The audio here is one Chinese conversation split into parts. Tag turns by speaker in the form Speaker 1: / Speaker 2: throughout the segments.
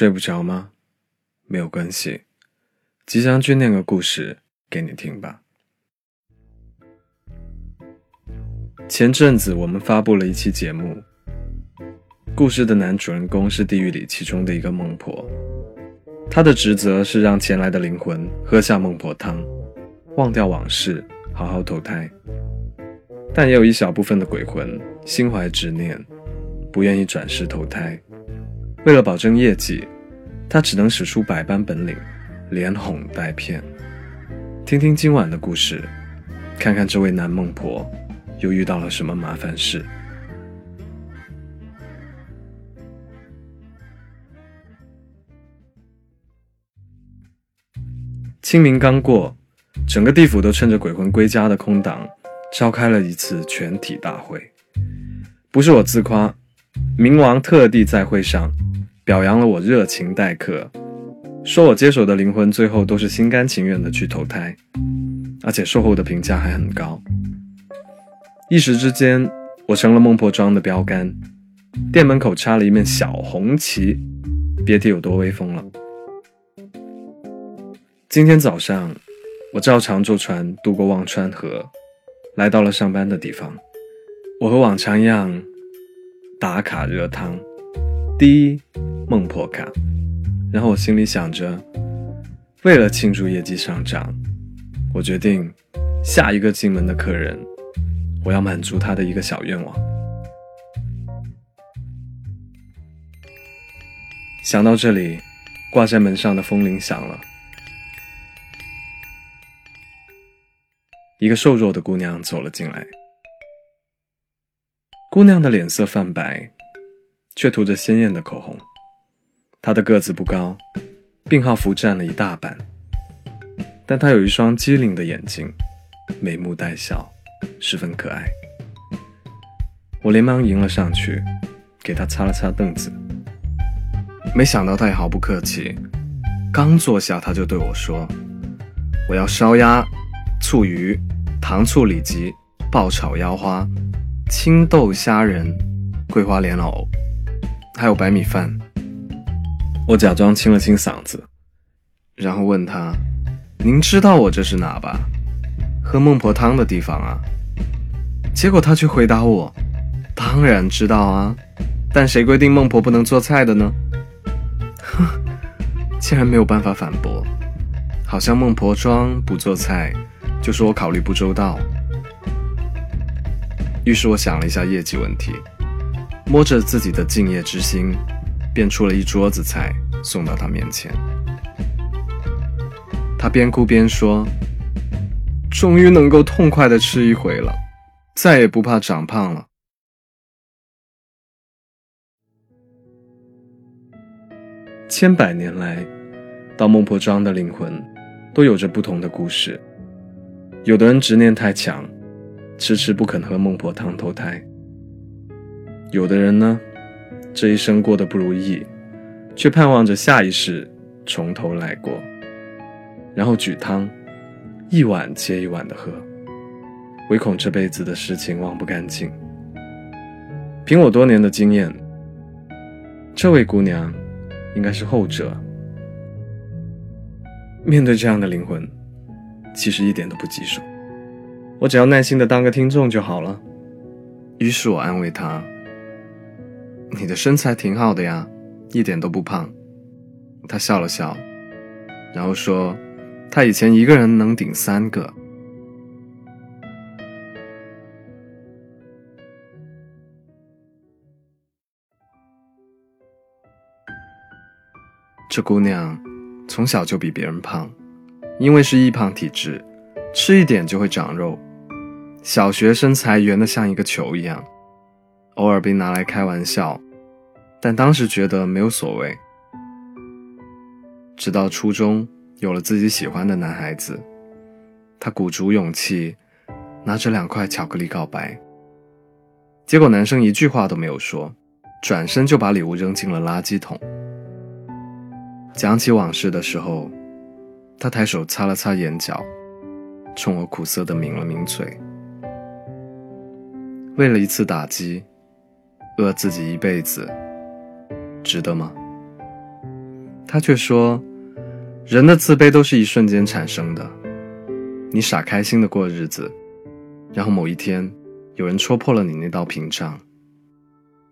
Speaker 1: 睡不着吗？没有关系，吉祥君念个故事给你听吧。前阵子我们发布了一期节目，故事的男主人公是地狱里其中的一个孟婆，她的职责是让前来的灵魂喝下孟婆汤，忘掉往事，好好投胎。但也有一小部分的鬼魂心怀执念，不愿意转世投胎。为了保证业绩，他只能使出百般本领，连哄带骗。听听今晚的故事，看看这位男孟婆又遇到了什么麻烦事。清明刚过，整个地府都趁着鬼魂归家的空档，召开了一次全体大会。不是我自夸，冥王特地在会上。表扬了我热情待客，说我接手的灵魂最后都是心甘情愿的去投胎，而且售后的评价还很高。一时之间，我成了孟婆庄的标杆，店门口插了一面小红旗，别提有多威风了。今天早上，我照常坐船渡过忘川河，来到了上班的地方。我和往常一样，打卡热汤，第一。孟婆卡，然后我心里想着，为了庆祝业绩上涨，我决定下一个进门的客人，我要满足他的一个小愿望。想到这里，挂在门上的风铃响了，一个瘦弱的姑娘走了进来。姑娘的脸色泛白，却涂着鲜艳的口红。他的个子不高，病号服占了一大半，但他有一双机灵的眼睛，眉目带笑，十分可爱。我连忙迎了上去，给他擦了擦凳子。没想到他也毫不客气，刚坐下他就对我说：“我要烧鸭、醋鱼、糖醋里脊、爆炒腰花、青豆虾仁、桂花莲藕，还有白米饭。”我假装清了清嗓子，然后问他：“您知道我这是哪吧？喝孟婆汤的地方啊。”结果他却回答我：“当然知道啊，但谁规定孟婆不能做菜的呢？”哼，竟然没有办法反驳，好像孟婆庄不做菜就是我考虑不周到。于是我想了一下业绩问题，摸着自己的敬业之心。便出了一桌子菜送到他面前，他边哭边说：“终于能够痛快的吃一回了，再也不怕长胖了。”千百年来，到孟婆庄的灵魂都有着不同的故事。有的人执念太强，迟迟不肯喝孟婆汤投胎；有的人呢？这一生过得不如意，却盼望着下一世从头来过，然后举汤，一碗接一碗的喝，唯恐这辈子的事情忘不干净。凭我多年的经验，这位姑娘应该是后者。面对这样的灵魂，其实一点都不棘手，我只要耐心的当个听众就好了。于是我安慰她。你的身材挺好的呀，一点都不胖。他笑了笑，然后说：“他以前一个人能顶三个。”这姑娘从小就比别人胖，因为是易胖体质，吃一点就会长肉。小学身材圆的像一个球一样。偶尔被拿来开玩笑，但当时觉得没有所谓。直到初中有了自己喜欢的男孩子，他鼓足勇气，拿着两块巧克力告白。结果男生一句话都没有说，转身就把礼物扔进了垃圾桶。讲起往事的时候，他抬手擦了擦眼角，冲我苦涩的抿了抿嘴。为了一次打击。饿自己一辈子，值得吗？他却说，人的自卑都是一瞬间产生的。你傻开心的过日子，然后某一天，有人戳破了你那道屏障，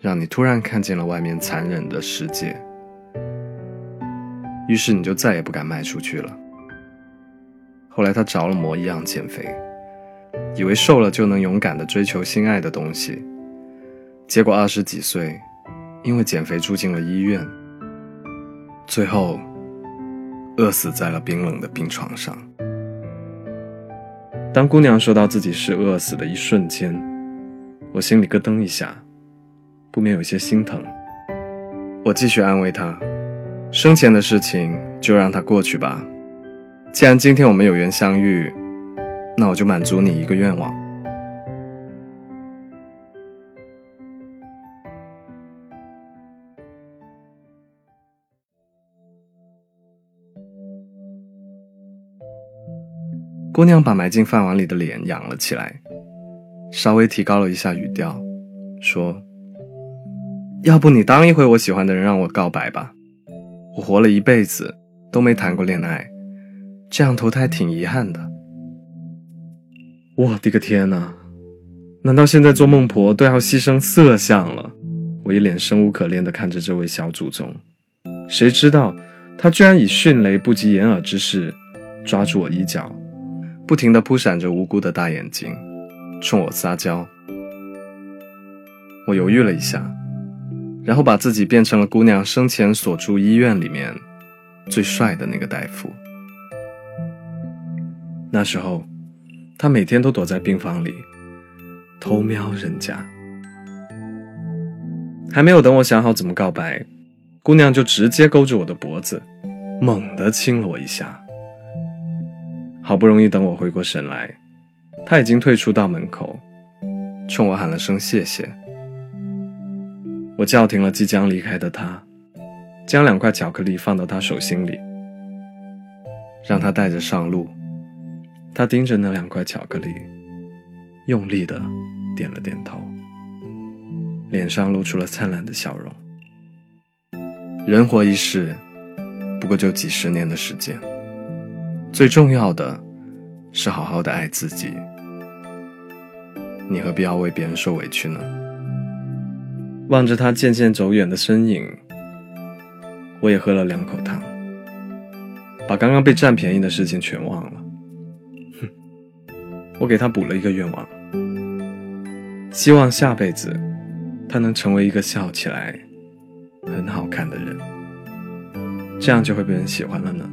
Speaker 1: 让你突然看见了外面残忍的世界，于是你就再也不敢迈出去了。后来他着了魔一样减肥，以为瘦了就能勇敢的追求心爱的东西，结果二十几岁，因为减肥住进了医院。最后，饿死在了冰冷的病床上。当姑娘说到自己是饿死的一瞬间，我心里咯噔一下，不免有些心疼。我继续安慰她：“生前的事情就让它过去吧。既然今天我们有缘相遇，那我就满足你一个愿望。”姑娘把埋进饭碗里的脸仰了起来，稍微提高了一下语调，说：“要不你当一回我喜欢的人，让我告白吧。我活了一辈子都没谈过恋爱，这样投胎挺遗憾的。”我的个天哪！难道现在做孟婆都要牺牲色相了？我一脸生无可恋地看着这位小祖宗，谁知道他居然以迅雷不及掩耳之势抓住我衣角。不停地扑闪着无辜的大眼睛，冲我撒娇。我犹豫了一下，然后把自己变成了姑娘生前所住医院里面最帅的那个大夫。那时候，他每天都躲在病房里偷瞄人家。还没有等我想好怎么告白，姑娘就直接勾住我的脖子，猛地亲了我一下。好不容易等我回过神来，他已经退出到门口，冲我喊了声谢谢。我叫停了即将离开的他，将两块巧克力放到他手心里，让他带着上路。他盯着那两块巧克力，用力的点了点头，脸上露出了灿烂的笑容。人活一世，不过就几十年的时间。最重要的是好好的爱自己，你何必要为别人受委屈呢？望着他渐渐走远的身影，我也喝了两口汤，把刚刚被占便宜的事情全忘了。哼，我给他补了一个愿望，希望下辈子他能成为一个笑起来很好看的人，这样就会被人喜欢了呢。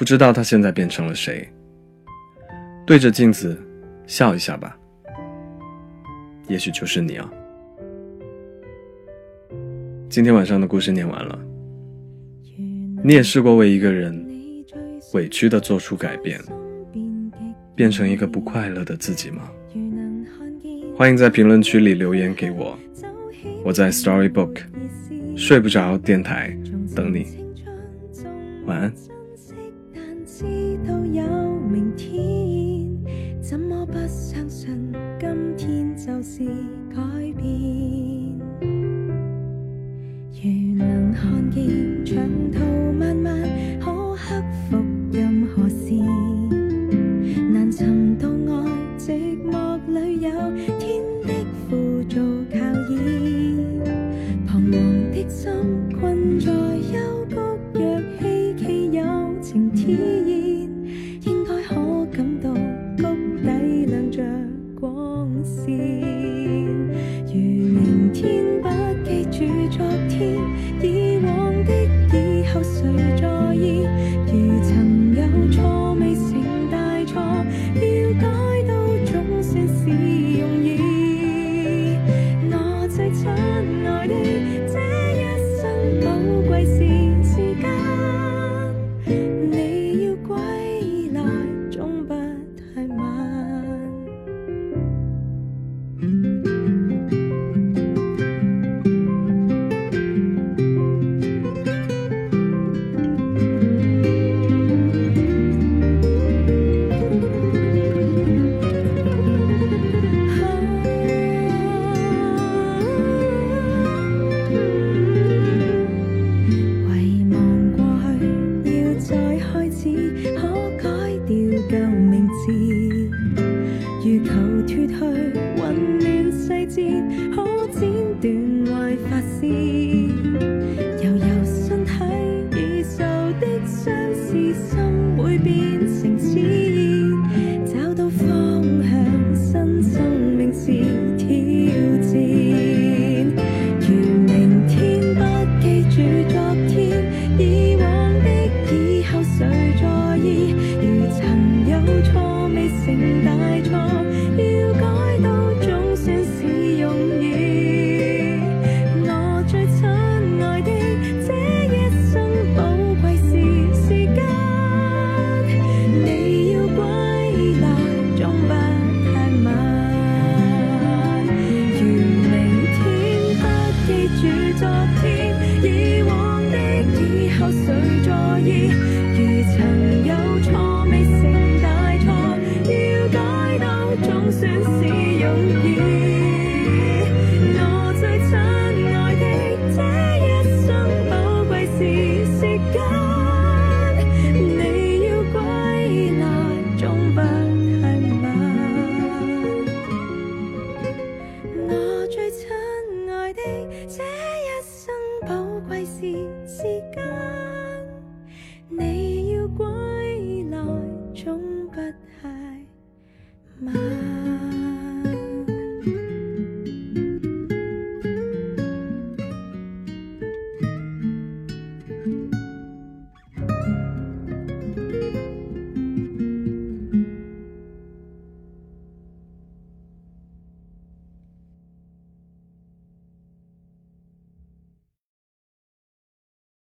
Speaker 1: 不知道他现在变成了谁？对着镜子笑一下吧，也许就是你啊。今天晚上的故事念完了，你也试过为一个人委屈的做出改变，变成一个不快乐的自己吗？欢迎在评论区里留言给我，我在 Storybook 睡不着电台等你，晚安。相